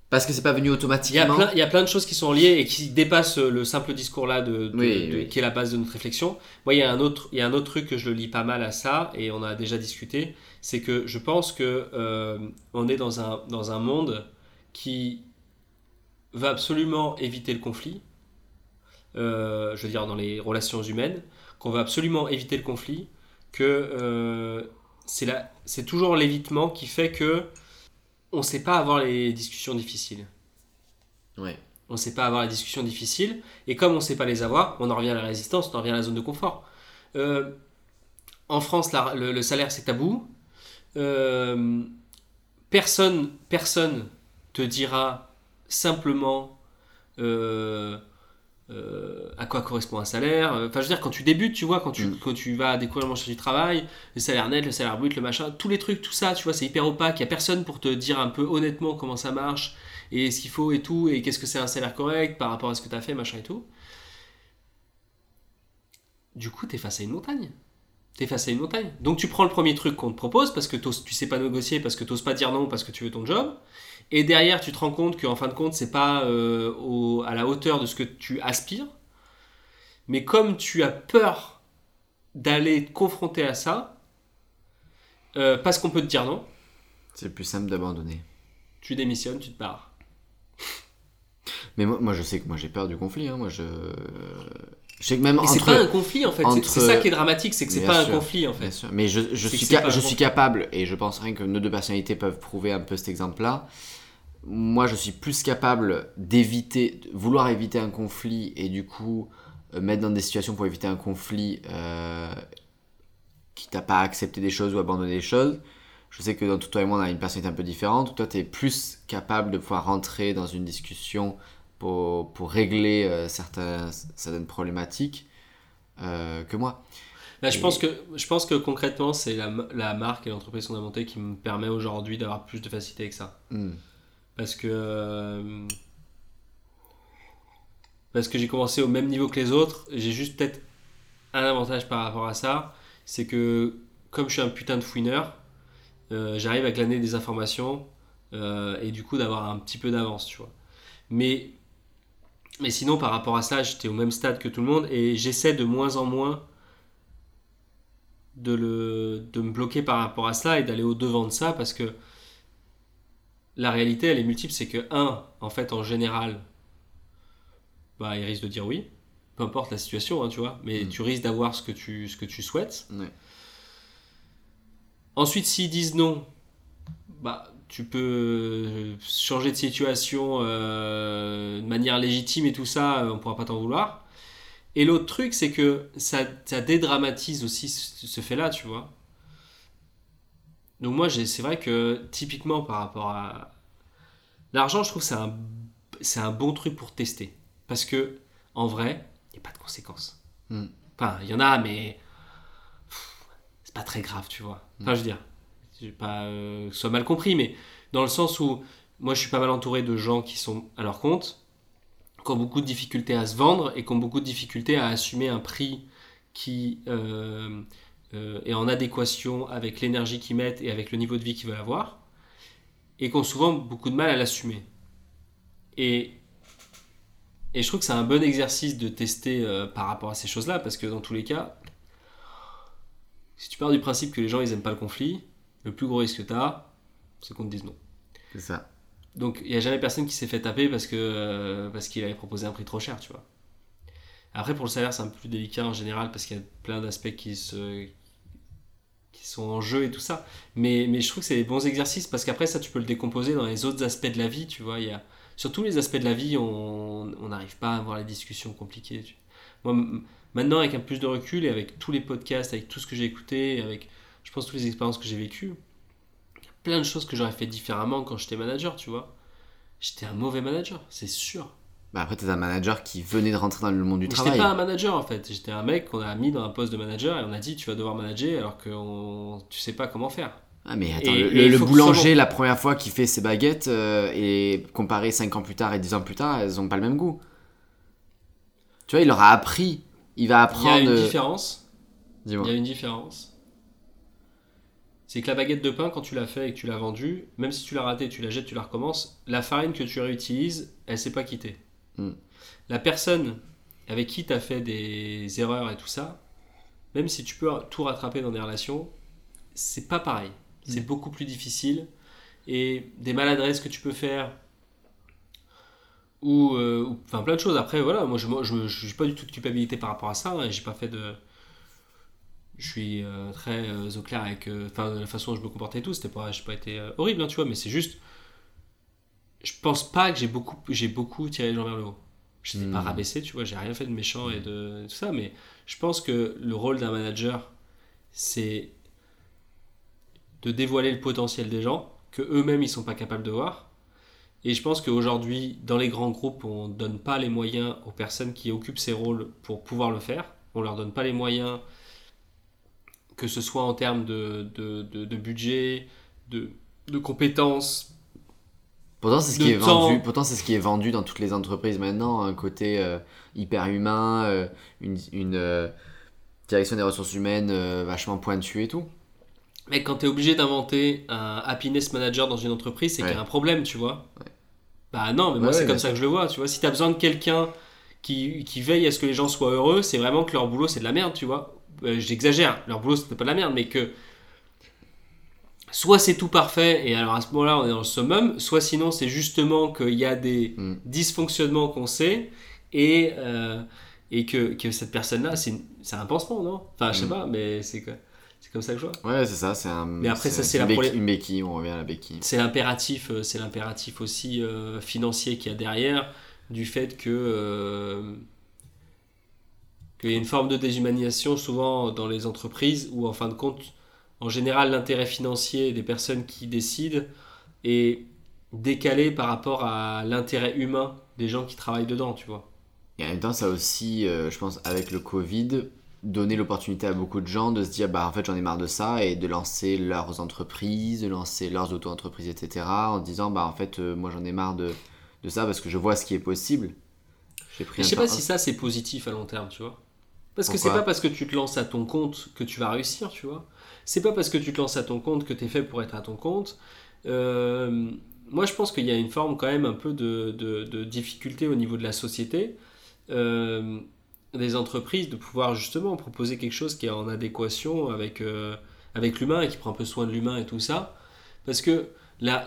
Parce que c'est pas venu Il y, a automatiquement? plein, il y a plein de choses qui sont liées et qui dépassent le simple discours là de, de- Oui, de- oui. qui est la base de notre réflexion. Moi, il y a un autre, il y a un autre truc que je le lis pas mal à ça et on a déjà discuté, c'est que je pense que euh, on est dans un dans un monde qui va absolument éviter le conflit. Euh, je veux dire dans les relations humaines, qu'on va absolument éviter le conflit, que euh, c'est toujours l'évitement qui fait que on sait pas avoir les discussions difficiles. Ouais. On ne sait pas avoir les discussions difficiles. Et comme on ne sait pas les avoir, on en revient à la résistance, on en revient à la zone de confort. Euh, en France, la- le, le salaire, c'est tabou. Euh, personne, personne te dira simplement euh, euh, à quoi correspond un salaire. Enfin, je veux dire, quand tu débutes, tu vois, quand tu, Mm. quand tu vas découvrir le marché du travail, le salaire net, le salaire brut, le machin, tous les trucs, tout ça, tu vois, c'est hyper opaque. Il n'y a personne pour te dire un peu honnêtement comment ça marche et ce qu'il faut et tout, et qu'est-ce que c'est un salaire correct par rapport à ce que tu as fait, machin et tout. Du coup, tu es face à une montagne. Tu es face à une montagne. Donc tu prends le premier truc qu'on te propose parce que tu sais pas négocier, parce que tu pas dire non, parce que tu veux ton job. Et derrière, tu te rends compte qu'en fin de compte, c'est pas euh, au- à la hauteur de ce que tu aspires. Mais comme tu as peur d'aller te confronter à ça, euh, parce qu'on peut te dire non, C'est le plus simple d'abandonner. tu démissionnes, tu te barres. Mais moi, moi, je sais que moi j'ai peur du conflit. hein. Moi, je. Je sais que même Et c'est pas un conflit en fait, c'est- entre- c'est ça qui est dramatique, c'est que c'est pas sûr, un conflit en Bien fait. sûr. Mais je, suis, ca- je capable, et je pense rien que nos deux personnalités peuvent prouver un peu cet exemple-là. Moi, je suis plus capable d'éviter, de vouloir éviter un conflit et du coup euh, mettre dans des situations pour éviter un conflit euh, qui t'a pas accepté des choses ou abandonné des choses. Je sais que dans tout toi et moi, on a une personnalité un peu différente. Toi, tu es plus capable de pouvoir rentrer dans une discussion pour, pour régler euh, certains, certaines problématiques euh, que moi. Là, je, pense que, je pense que concrètement, c'est la, la marque et l'entreprise qu'on a montée qui me permet aujourd'hui d'avoir plus de facilité avec ça. Hmm. Parce que. euh, Parce que j'ai commencé au même niveau que les autres. J'ai juste peut-être un avantage par rapport à ça. C'est que, comme je suis un putain de fouineur, euh, j'arrive à glaner des informations euh, et du coup d'avoir un petit peu d'avance, tu vois. Mais, mais sinon, par rapport à ça, j'étais au même stade que tout le monde et j'essaie de moins en moins de, le, de me bloquer par rapport à ça et d'aller au devant de ça parce que la réalité, elle est multiple. C'est que, un, en fait, en général, bah, il risque de dire oui, peu importe la situation, hein, tu vois, mais Mm. tu risques d'avoir ce que tu, ce que tu souhaites. Ouais. Ensuite, s'ils disent non, bah, tu peux changer de situation euh, de manière légitime et tout ça, euh, on pourra pas t'en vouloir. Et l'autre truc, c'est que ça, ça dédramatise aussi ce, ce fait-là, tu vois. Donc moi, c'est vrai que typiquement par rapport à l'argent, je trouve que c'est un, c'est un bon truc pour tester. Parce que, en vrai, il n'y a pas de conséquences. Mm. Enfin, il y en a, mais c'est pas très grave, tu vois. Enfin, je veux dire, j'ai pas euh, que ce soit mal compris, mais dans le sens où moi, je suis pas mal entouré de gens qui sont à leur compte, qui ont beaucoup de difficultés à se vendre et qui ont beaucoup de difficultés à assumer un prix qui euh, euh, est en adéquation avec l'énergie qu'ils mettent et avec le niveau de vie qu'ils veulent avoir, et qui ont souvent beaucoup de mal à l'assumer. Et, et je trouve que c'est un bon exercice de tester euh, par rapport à ces choses-là, parce que dans tous les cas, si tu pars du principe que les gens ils aiment pas le conflit, le plus gros risque que tu as, c'est qu'on te dise non. C'est ça. Donc il n'y a jamais personne qui s'est fait taper parce que euh, parce qu'il avait proposé un prix trop cher, tu vois. Après pour le salaire c'est un peu plus délicat en général parce qu'il y a plein d'aspects qui se qui sont en jeu et tout ça. Mais, mais je trouve que c'est des bons exercices parce qu'après ça tu peux le décomposer dans les autres aspects de la vie, tu vois. Y a, sur tous les aspects de la vie on n'arrive pas à avoir les discussions compliquées. Moi maintenant avec un plus de recul et avec tous les podcasts, avec tout ce que j'ai écouté, avec je pense toutes les expériences que j'ai vécues, il y a plein de choses que j'aurais fait différemment quand j'étais manager, tu vois. J'étais un mauvais manager, c'est sûr. Bah après, t'es un manager qui venait de rentrer dans le monde du Mais travail. j'étais pas un manager en fait. J'étais un mec qu'on a mis dans un poste de manager et on a dit tu vas devoir manager alors que on... tu sais pas comment faire. Ah mais attends, Et- le, et boulanger, la première fois qu'il fait ses baguettes, euh, et comparé 5 ans plus tard et 10 ans plus tard, elles ont pas le même goût. Tu vois, il leur a appris. Il va Il y a apprendre... une euh, différence. Dis-moi. Il y a une différence. c'est que la baguette de pain, quand tu l'as fait et que tu l'as vendue, même si tu l'as raté, tu la jettes, tu la recommences, la farine que tu réutilises, elle s'est pas quittée. Mm. La personne avec qui tu as fait des erreurs et tout ça, même si tu peux tout rattraper dans des relations, c'est pas pareil. C'est beaucoup plus difficile. Et des maladresses que tu peux faire, ou, euh, ou- enfin plein de choses. Après, voilà, moi je n'ai je, pas du tout de culpabilité par rapport à ça. hein, j'ai pas fait de. Je suis euh, très euh, au clair avec enfin, la façon dont je me comportais et tout. C'était pas, j'ai pas été horrible, hein, tu vois, mais c'est juste. Je pense pas que j'ai beaucoup, j'ai beaucoup tiré les gens vers le haut. Je t'ai Hmm. pas rabaissé, tu vois, j'ai rien fait de méchant et de tout ça, mais je pense que le rôle d'un manager, c'est de dévoiler le potentiel des gens que eux-mêmes ils sont pas capables de voir. Et je pense qu'aujourd'hui, dans les grands groupes, on ne donne pas les moyens aux personnes qui occupent ces rôles pour pouvoir le faire. On leur donne pas les moyens, que ce soit en termes de, de, de- de budget, de, de compétences. Pourtant, c'est ce qui est temps. vendu. Pourtant, c'est ce qui est vendu dans toutes les entreprises maintenant, un côté euh, hyper humain, euh, une, une, euh, direction des ressources humaines vachement pointue et tout. Mais quand tu es obligé d'inventer un happiness manager dans une entreprise, c'est qu'il y a un problème, tu vois. Bah non, mais moi Ouais, c'est comme ça que je le vois, tu vois. Si tu as besoin de quelqu'un qui, qui veille à ce que les gens soient heureux, c'est vraiment que leur boulot c'est de la merde, tu vois. J'exagère, leur boulot c'était pas de la merde, mais que soit c'est tout parfait et alors à ce moment-là on est dans le summum, soit sinon c'est justement qu'il y a des Mm. dysfonctionnements qu'on sait et, euh, et que, que cette personne-là c'est un pansement, non? Enfin, je sais Mm. pas, mais c'est c'est comme ça que je vois. Ouais, c'est ça. C'est un. Mais après, ça, c'est une la béquille- Une béquille, on revient à la béquille. c'est l'impératif, euh, c'est l'impératif aussi euh, financier qu'il y a derrière, du fait que euh, qu'il y a une forme de déshumanisation souvent dans les entreprises où en fin de compte, en général, l'intérêt financier des personnes qui décident est décalé par rapport à l'intérêt humain des gens qui travaillent dedans, tu vois. Et en même temps, ça a aussi, euh, je pense, avec le Covid, donné l'opportunité à beaucoup de gens de se dire, bah en fait, j'en ai marre de ça et de lancer leurs entreprises, de lancer leurs auto-entreprises, etc. En disant, bah en fait, euh, moi j'en ai marre de, de ça parce que je vois ce qui est possible. Pris je sais pas si ça c'est positif à long terme, tu vois. Parce que c'est Pourquoi pas parce que tu te lances à ton compte que tu vas réussir, tu vois. C'est pas parce que tu te lances à ton compte que tu es fait pour être à ton compte. Euh, moi, je pense qu'il y a une forme quand même un peu de, de- de difficulté au niveau de la société, euh, des entreprises, de pouvoir justement proposer quelque chose qui est en adéquation avec, euh, avec l'humain et qui prend un peu soin de l'humain et tout ça. Parce que la,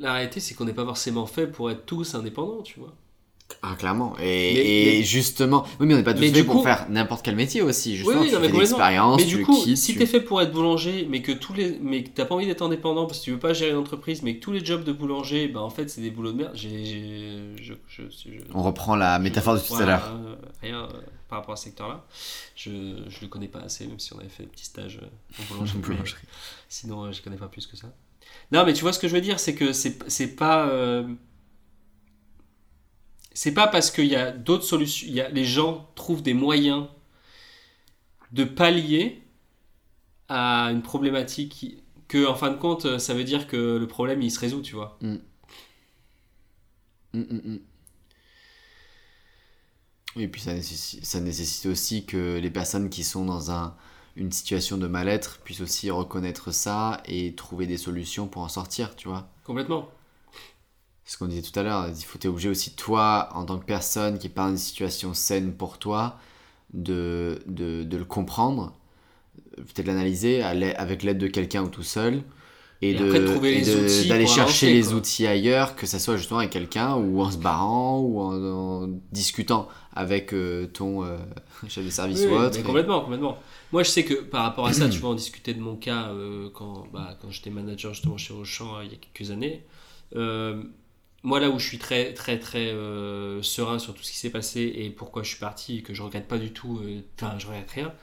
la réalité, c'est qu'on n'est pas forcément fait pour être tous indépendants, tu vois. Ah, clairement. Et, Mais- et mais- justement, oui, mais on n'est pas tous Mais faits pour coup- faire n'importe quel métier aussi. Justement, oui, tu non, mais fais de complètement. l'expérience, Mais tu du coup, quittes, si tu- t'es fait pour être boulanger, mais que tous les, mais que t'as pas envie d'être indépendant parce que tu veux pas gérer une entreprise, mais que tous les jobs de boulanger, ben en fait c'est des boulots de merde. Je, je, je- On reprend la métaphore de tout à l'heure. euh, rien euh, par rapport à ce secteur-là. Je, je le connais pas assez, même si on avait fait des petits stages euh, en boulangerie. <laughs> mais Boulangerie. Sinon, euh, je connais pas plus que ça. Non, mais tu vois ce que je veux dire, c'est que c'est, c'est pas. euh, c'est pas parce qu'il y a d'autres solutions. Il y a, les gens trouvent des moyens de pallier à une problématique qui- que, en fin de compte, euh, ça veut dire que le problème il se résout, tu vois. Hum, hum. Oui, et puis ça nécessite, ça nécessite aussi que les personnes qui sont dans un, une situation de mal-être puissent aussi reconnaître ça et trouver des solutions pour en sortir, tu vois. Complètement. Ce qu'on disait tout à l'heure, il faut t'es obligé aussi toi, en tant que personne qui est pas dans une situation saine pour toi, de, de, de le comprendre, peut-être l'analyser avec l'aide de quelqu'un ou tout seul, et, Et de- d'aller chercher avancer, les quoi. outils ailleurs, que ça soit justement avec quelqu'un ou en se barrant ou en, en discutant avec euh, ton euh, <laughs> chef de service Oui, ou autre. mais et- complètement, complètement. Moi, je sais que par rapport à ça, tu <clears throat> vas en discuter de mon cas euh, quand, bah, quand j'étais manager justement chez Auchan il y a quelques années. Euh, moi, là où je suis très, très, très euh, serein sur tout ce qui s'est passé et pourquoi je suis parti et que je regrette pas du tout, euh, enfin, je regrette rien.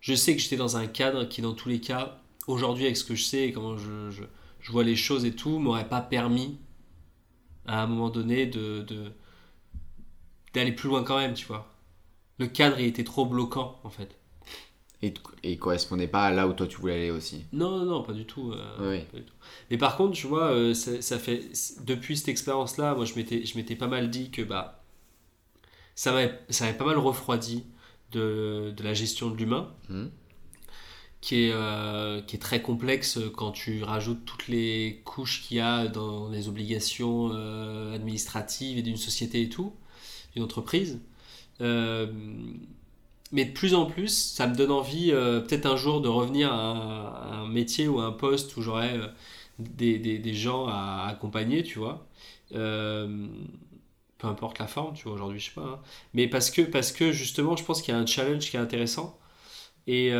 Je sais que j'étais dans un cadre qui, dans tous les cas, aujourd'hui, avec ce que je sais et comment je, je, vois les choses et tout, m'aurait pas permis à un moment donné de d'aller plus loin quand même, tu vois. Le cadre, il était trop bloquant, en fait. Et, et correspondait pas à là où toi tu voulais aller aussi. Non, non, non, pas du tout. euh, Oui. pas du tout. Mais par contre, tu vois, euh, ça, ça fait depuis cette expérience-là, moi, je m'étais, je m'étais pas mal dit que bah, ça m'avait, ça m'avait pas mal refroidi de, de la gestion de l'humain, Mhm. qui est, euh, qui est très complexe quand tu rajoutes toutes les couches qu'il y a dans les obligations euh, administratives et d'une société et tout, d'une entreprise. Euh, mais de plus en plus, ça me donne envie peut-être un jour de revenir à, un métier ou à un poste où j'aurais des, des, des, gens à accompagner, tu vois. peu importe la forme, tu vois, aujourd'hui, je sais pas. Hein. Mais parce que, parce que justement, je pense qu'il y a un challenge qui est intéressant. Et,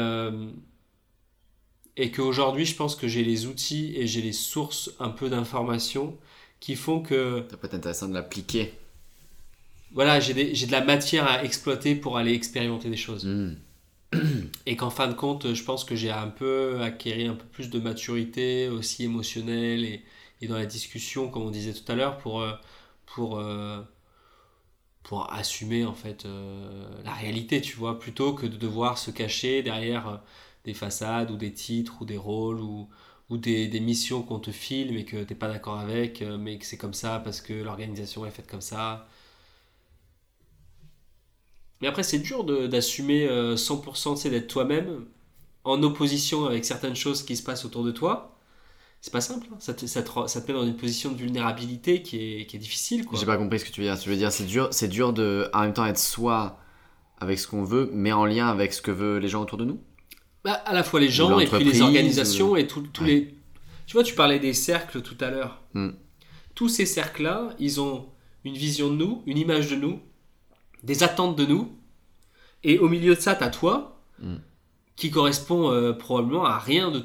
et qu'aujourd'hui, je pense que j'ai les outils et j'ai les sources un peu d'informations qui font que. Ça peut être intéressant de l'appliquer. Voilà, j'ai de la matière à exploiter pour aller expérimenter des choses. Hmm. Et qu'en fin de compte, je pense que j'ai un peu acquéri un peu plus de maturité aussi émotionnelle et, et dans la discussion, comme on disait tout à l'heure, pour, euh, pour, euh, pour assumer en fait euh, la réalité, tu vois, plutôt que de devoir se cacher derrière des façades ou des titres ou des rôles ou, ou des, des missions qu'on te filme et que t'es pas d'accord avec, mais que c'est comme ça parce que l'organisation est faite comme ça. Mais après, c'est dur d'assumer 100%, euh, d'être toi-même en opposition avec certaines choses qui se passent autour de toi. C'est pas simple, hein. ça, te, ça, te, ça, te, met dans une position de vulnérabilité qui est, qui est difficile. J'ai pas compris ce que tu veux dire. Tu veux dire, c'est dur, c'est dur de en même temps être soi avec ce qu'on veut, mais en lien avec ce que veulent les gens autour de nous? Bah, à la fois les gens et puis les organisations et tous les. Tu vois, tu parlais des cercles tout à l'heure. Hmm. Tous ces cercles-là, ils ont une vision de nous, une image de nous, des attentes de nous, et au milieu de ça, t'as toi, hmm. qui correspond euh, probablement à rien de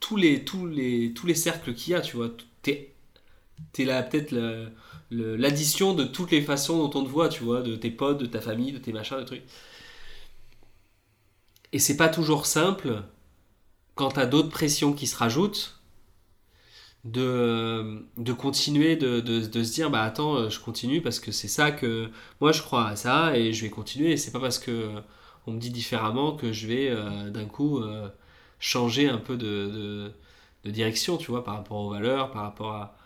tous les, tous les, tous les cercles qu'il y a, tu vois. T'es es là peut-être l'addition de toutes les façons dont on te voit, tu vois, de tes potes, de ta famille, de tes machins, de trucs. Et c'est pas toujours simple, quand tu as d'autres pressions qui se rajoutent, de, de continuer de, de, de, se dire bah attends euh, je continue parce que c'est ça que moi je crois à ça et je vais continuer c'est pas parce que on me dit différemment que je vais euh, d'un coup euh, changer un peu de, de, direction tu vois par rapport aux valeurs par rapport à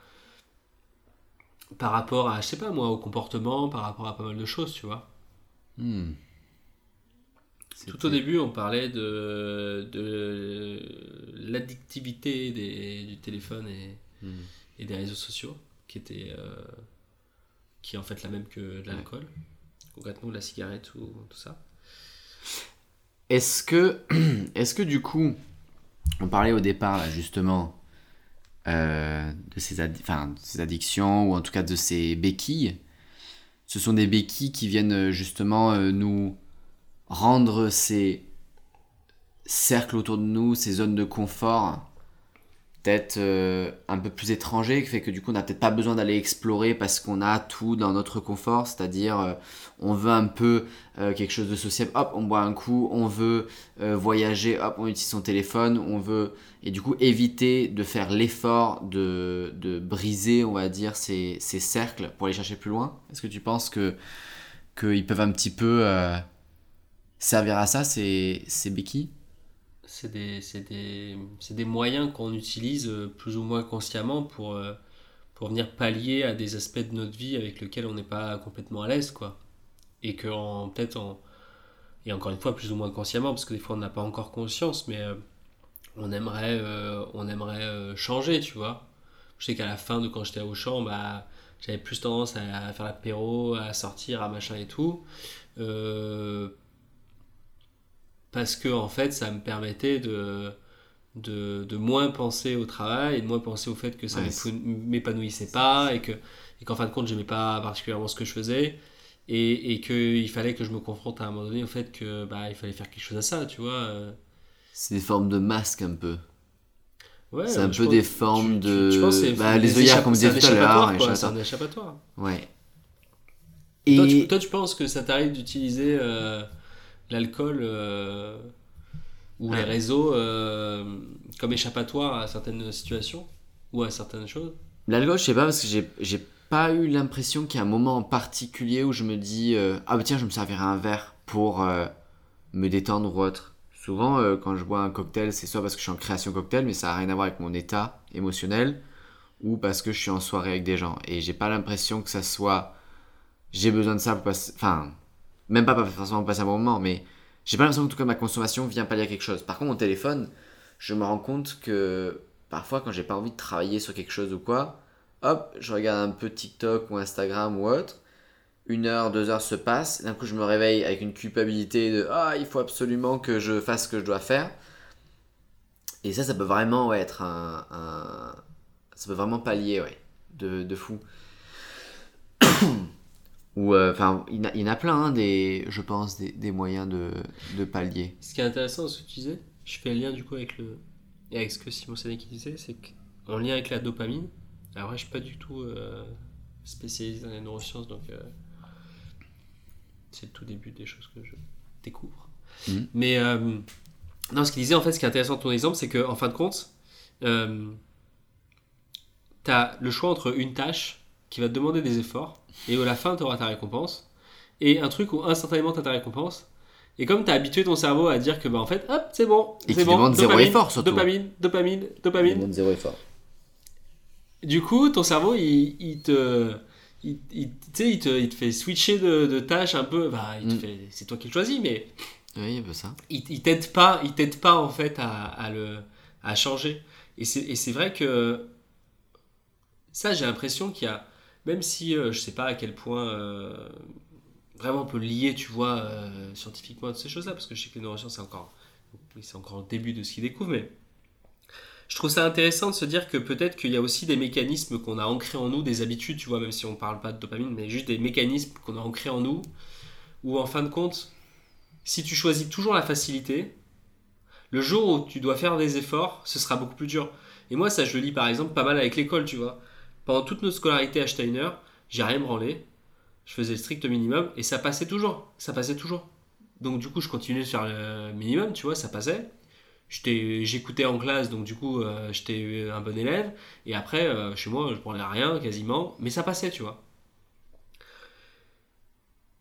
par rapport à je sais pas moi au comportement par rapport à pas mal de choses tu vois hmm. Tout au début, on parlait de, de l'addictivité du téléphone et, hmm. et, des réseaux sociaux, qui était euh, qui est en fait la même que de l'alcool, concrètement la cigarette ou tout ça. Est-ce que, <clears throat> est que du coup, on parlait au départ là, justement euh, de, ces enfin, ces addictions ou en tout cas de ces béquilles. Ce sont des béquilles qui viennent justement euh, nous rendre ces cercles autour de nous, ces zones de confort, peut-être euh, un peu plus étrangers, qui fait que du coup on n'a peut-être pas besoin d'aller explorer parce qu'on a tout dans notre confort, c'est-à-dire euh, on veut un peu euh, quelque chose de sociable, hop, on boit un coup, on veut voyager, hop, on utilise son téléphone, on veut, et du coup éviter de faire l'effort de, de, briser, on va dire, ces, ces, cercles pour aller chercher plus loin. Est-ce que tu penses que qu'ils peuvent un petit peu servir à ça, c'est béquilles C'est des, des, des, moyens qu'on utilise euh, plus ou moins consciemment pour, euh, pour venir pallier à des aspects de notre vie avec lesquels on n'est pas complètement à l'aise. Et que peut-être, et encore une fois, plus ou moins consciemment, parce que des fois on n'a pas encore conscience, mais euh, on aimerait, on aimerait changer, tu vois. Je sais qu'à la fin de quand j'étais à Auchan, bah, j'avais plus tendance à, faire l'apéro, à sortir, à machin et tout. Parce que en fait ça me permettait de, de, moins penser au travail et de moins penser au fait que ça ne m'épanouissait pas et que et qu'en fin de compte j'aimais pas particulièrement ce que je faisais. Et, et qu'il fallait que je me confronte à un moment donné au fait que bah il fallait faire quelque chose à ça tu vois euh. c'est des formes de masques un peu. Ouais, c'est un peu des formes de bah, les œillères comme disait tout à l'heure c'est un échappatoire. Ouais. Et toi tu, toi, tu penses que ça t'arrive d'utiliser euh, l'alcool euh, ou les réseaux euh, comme échappatoire à certaines situations ou à certaines choses L'alcool, je sais pas, parce que j'ai pas eu l'impression qu'il y a un moment en particulier où je me dis euh, Ah, bah tiens, je me servirai un verre pour me détendre ou autre. Souvent, quand je bois un cocktail, c'est soit parce que je suis en création cocktail, mais ça n'a rien à voir avec mon état émotionnel, ou parce que je suis en soirée avec des gens. Et j'ai pas l'impression que ça soit. J'ai besoin de ça pour passer. Enfin, même pas forcément passer un bon moment, mais j'ai pas l'impression que tout cas ma consommation vient pallier à quelque chose. Par contre, mon téléphone, je me rends compte que parfois, quand j'ai pas envie de travailler sur quelque chose ou quoi, hop, je regarde un peu TikTok ou Instagram ou autre. Une heure, deux heures se passent. D'un coup, je me réveille avec une culpabilité de ah, il faut absolument que je fasse ce que je dois faire. Et ça, ça peut vraiment être un, un- Ça peut vraiment pallier, ouais, de, de fou. Ou, euh, enfin, il y en a- il y en a plein, hein, des, je pense, des, des moyens de, de pallier. Ce qui est intéressant dans ce que tu disais, je fais le lien du coup avec, le, et avec ce que Simon Sinek disait, c'est qu'en lien avec la dopamine, alors là, je suis pas du tout euh, spécialisé dans les neurosciences, donc euh, c'est le tout début des choses que je découvre. Mhm. Mais euh, non, ce qu'il disait en fait, ce qui est intéressant de ton exemple, c'est qu'en fin de compte, euh, tu as le choix entre une tâche qui va te demander des efforts et à la fin tu auras ta récompense, et un truc où instantanément tu as ta récompense. Et comme tu as habitué ton cerveau à dire que bah en fait, hop, c'est bon, Et c'est qui bon, demande zéro dopamine, effort, surtout. Dopamine, dopamine, dopamine. zéro effort. Du coup, ton cerveau, il, il te, il, il- il te, il te fait switcher de, de tâches un peu. Bah, il Mm. c'est toi qui le choisis, mais Oui, peu ça. il, il t'aide pas, il t'aide pas en fait à, à le, à changer. Et c'est, et c'est vrai que ça, j'ai l'impression qu'il y a, même si euh, je sais pas à quel point euh, vraiment on peut lier, tu vois, euh, scientifiquement toutes ces choses-là, parce que je sais que les neurosciences c'est encore, c'est encore le début de ce qu'ils découvrent, mais je trouve ça intéressant de se dire que peut-être qu'il y a aussi des mécanismes qu'on a ancrés en nous, des habitudes, tu vois, même si on parle pas de dopamine, mais juste des mécanismes qu'on a ancrés en nous, où en fin de compte, si tu choisis toujours la facilité, le jour où tu dois faire des efforts, ce sera beaucoup plus dur. Et moi, ça, je le lis par exemple pas mal avec l'école, tu vois. Pendant toute notre scolarité à Steiner, j'ai rien branlé. Je faisais le strict minimum et ça passait toujours. Ça passait toujours. Donc, du coup, je continuais de faire le minimum, tu vois, ça passait. J'écoutais en classe, donc du coup, euh, j'étais un bon élève. Et après, euh, chez moi, je branlais rien quasiment, mais ça passait, tu vois.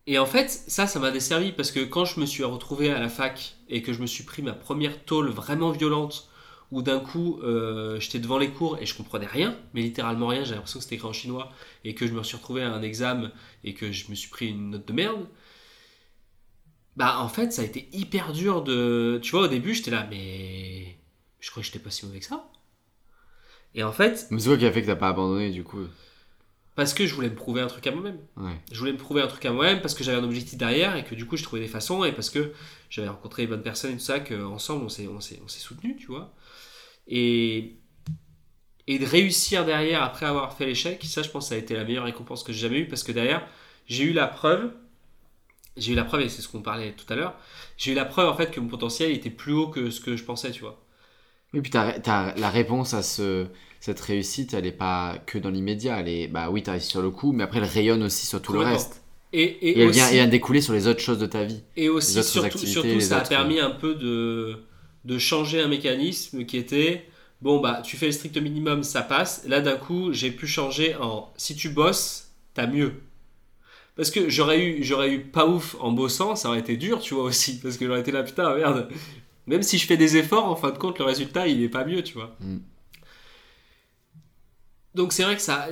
Et en fait, ça, ça m'a desservi parce que quand je me suis retrouvé à la fac et que je me suis pris ma première tôle vraiment violente, où d'un coup, euh, j'étais devant les cours et je comprenais rien, mais littéralement rien, j'ai l'impression que c'était écrit en chinois, et que je me suis retrouvé à un examen et que je me suis pris une note de merde, bah en fait, ça a été hyper dur de... Tu vois, au début, j'étais là, mais... Je croyais que j'étais pas si mauvais que ça. Et en fait, Mais c'est quoi qui a fait que t'as pas abandonné du coup? Parce que je voulais me prouver un truc à moi-même. Ouais. Je voulais me prouver un truc à moi-même parce que j'avais un objectif derrière et que du coup je trouvais des façons et parce que j'avais rencontré les bonnes personnes et tout ça qu'ensemble on s'est, on s'est, on s'est soutenus, tu vois. Et, et de réussir derrière après avoir fait l'échec, ça je pense que ça a été la meilleure récompense que j'ai jamais eue parce que derrière j'ai eu la preuve, j'ai eu la preuve et c'est ce qu'on parlait tout à l'heure, j'ai eu la preuve en fait que mon potentiel était plus haut que ce que je pensais, tu vois. Oui, puis t'as, t'as- la réponse à ce, cette réussite, elle est pas que dans l'immédiat. Elle est, bah oui, t'as réussi sur le coup, mais après elle rayonne aussi sur tout le reste. Et, et, Et elle aussi, vient, et découler sur les autres choses de ta vie. Et aussi, surtout, ça a autres- permis un peu de, de changer un mécanisme qui était bon, bah, tu fais le strict minimum, ça passe. Là, d'un coup, j'ai pu changer en si tu bosses, t'as mieux. Parce que j'aurais eu, j'aurais eu pas ouf en bossant, ça aurait été dur, tu vois aussi. Parce que j'aurais été là, putain, merde. Même si je fais des efforts, en fin de compte, le résultat, il est pas mieux, tu vois. Mm. Donc, c'est vrai que ça.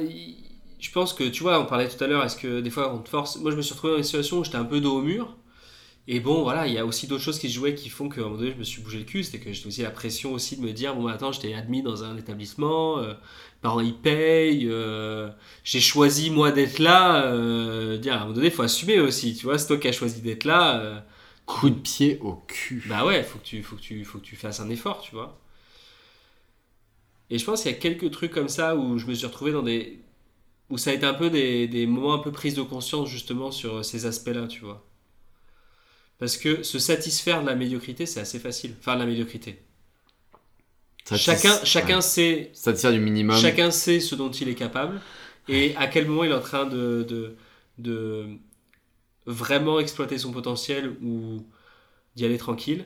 Je pense que, tu vois, on parlait tout à l'heure, est-ce que des fois on te force. Moi, je me suis retrouvé dans une situation où j'étais un peu dos au mur. Et bon, voilà, il y a aussi d'autres choses qui se jouaient qui font qu'à un moment donné, je me suis bougé le cul. C'était que j'étais aussi la pression aussi de me dire, bon, bah, attends, j'étais admis dans un établissement, euh, parents ils payent, euh, j'ai choisi moi d'être là. Euh, dire, à un moment donné, il faut assumer aussi, tu vois, c'est toi qui as choisi d'être là. euh, Coup de pied au cul. bah ouais, faut que tu, faut que tu, faut que tu fasses un effort, tu vois. Et je pense qu'il y a quelques trucs comme ça où je me suis retrouvé dans des, où ça a été un peu des, des moments un peu prise de conscience justement sur ces aspects-là, tu vois. Parce que se satisfaire de la médiocrité, c'est assez facile. Enfin, de la médiocrité. Satis- Chacun, chacun ouais. sait Satisfaire du minimum. Chacun sait ce dont il est capable et à quel moment il est en train de, de, de vraiment exploiter son potentiel ou d'y aller tranquille.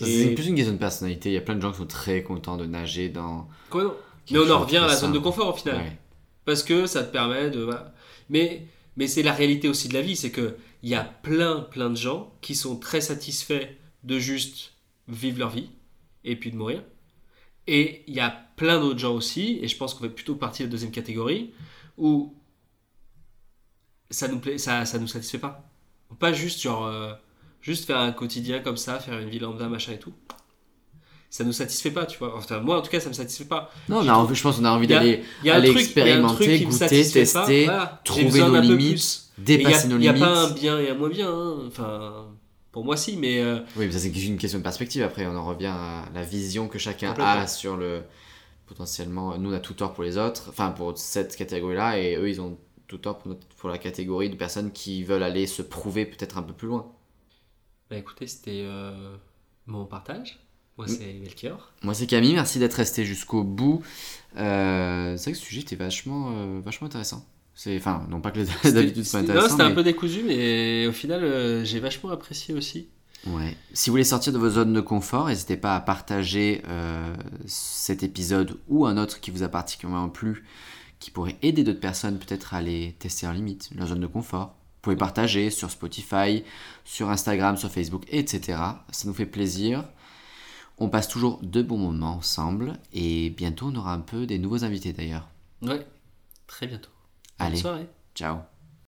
Et- C'est plus une question de personnalité. Il y a plein de gens qui sont très contents de nager dans. Quoi, non Mais on en revient à la zone de confort au final. Ouais. Parce que ça te permet de. Mais, mais c'est la réalité aussi de la vie, c'est que il y a plein, plein de gens qui sont très satisfaits de juste vivre leur vie et puis de mourir. Et il y a plein d'autres gens aussi, et je pense qu'on fait plutôt partie de la deuxième catégorie, où ça nous plaît, ça, ça nous satisfait pas. Pas juste genre, euh, Juste faire un quotidien comme ça, faire une vie lambda, machin et tout. Ça nous satisfait pas, tu vois. Enfin, moi, en tout cas, ça me satisfait pas. Non, trouvé- envie- je pense qu'on a envie d'aller expérimenter, goûter, pas. tester, Voilà. Trouver nos limites, n'y dépasser nos il y a limites. pas un bien et un moins bien. hein. Enfin, pour moi, si, mais. euh, Oui, mais ça c'est une question de perspective. Après, on en revient à la vision que chacun a sur le potentiellement. Nous, on a tout tort pour les autres, enfin pour cette catégorie-là, et eux, ils ont tout tort pour, notre- pour la catégorie de personnes qui veulent aller se prouver peut-être un peu plus loin. Bah écoutez, c'était euh, mon partage. Moi, c'est Melchior. Moi, c'est Camille. Merci d'être resté jusqu'au bout. Euh, c'est vrai que ce sujet était vachement, euh, vachement intéressant. C'est, enfin, non pas que les d'habitude c'est pas C'était- intéressant. Non, c'était un peu décousu, mais au final, euh, j'ai vachement apprécié aussi. Ouais. Si vous voulez sortir de vos zones de confort, n'hésitez pas à partager euh, cet épisode ou un autre qui vous a particulièrement plu, qui pourrait aider d'autres personnes peut-être à aller tester leurs limites, leur zone de confort. Vous pouvez partager sur Spotify, sur Instagram, sur Facebook, etc. Ça nous fait plaisir. On passe toujours de bons moments ensemble et bientôt on aura un peu des nouveaux invités d'ailleurs. Ouais, très bientôt. Bonne Allez, soirée. ciao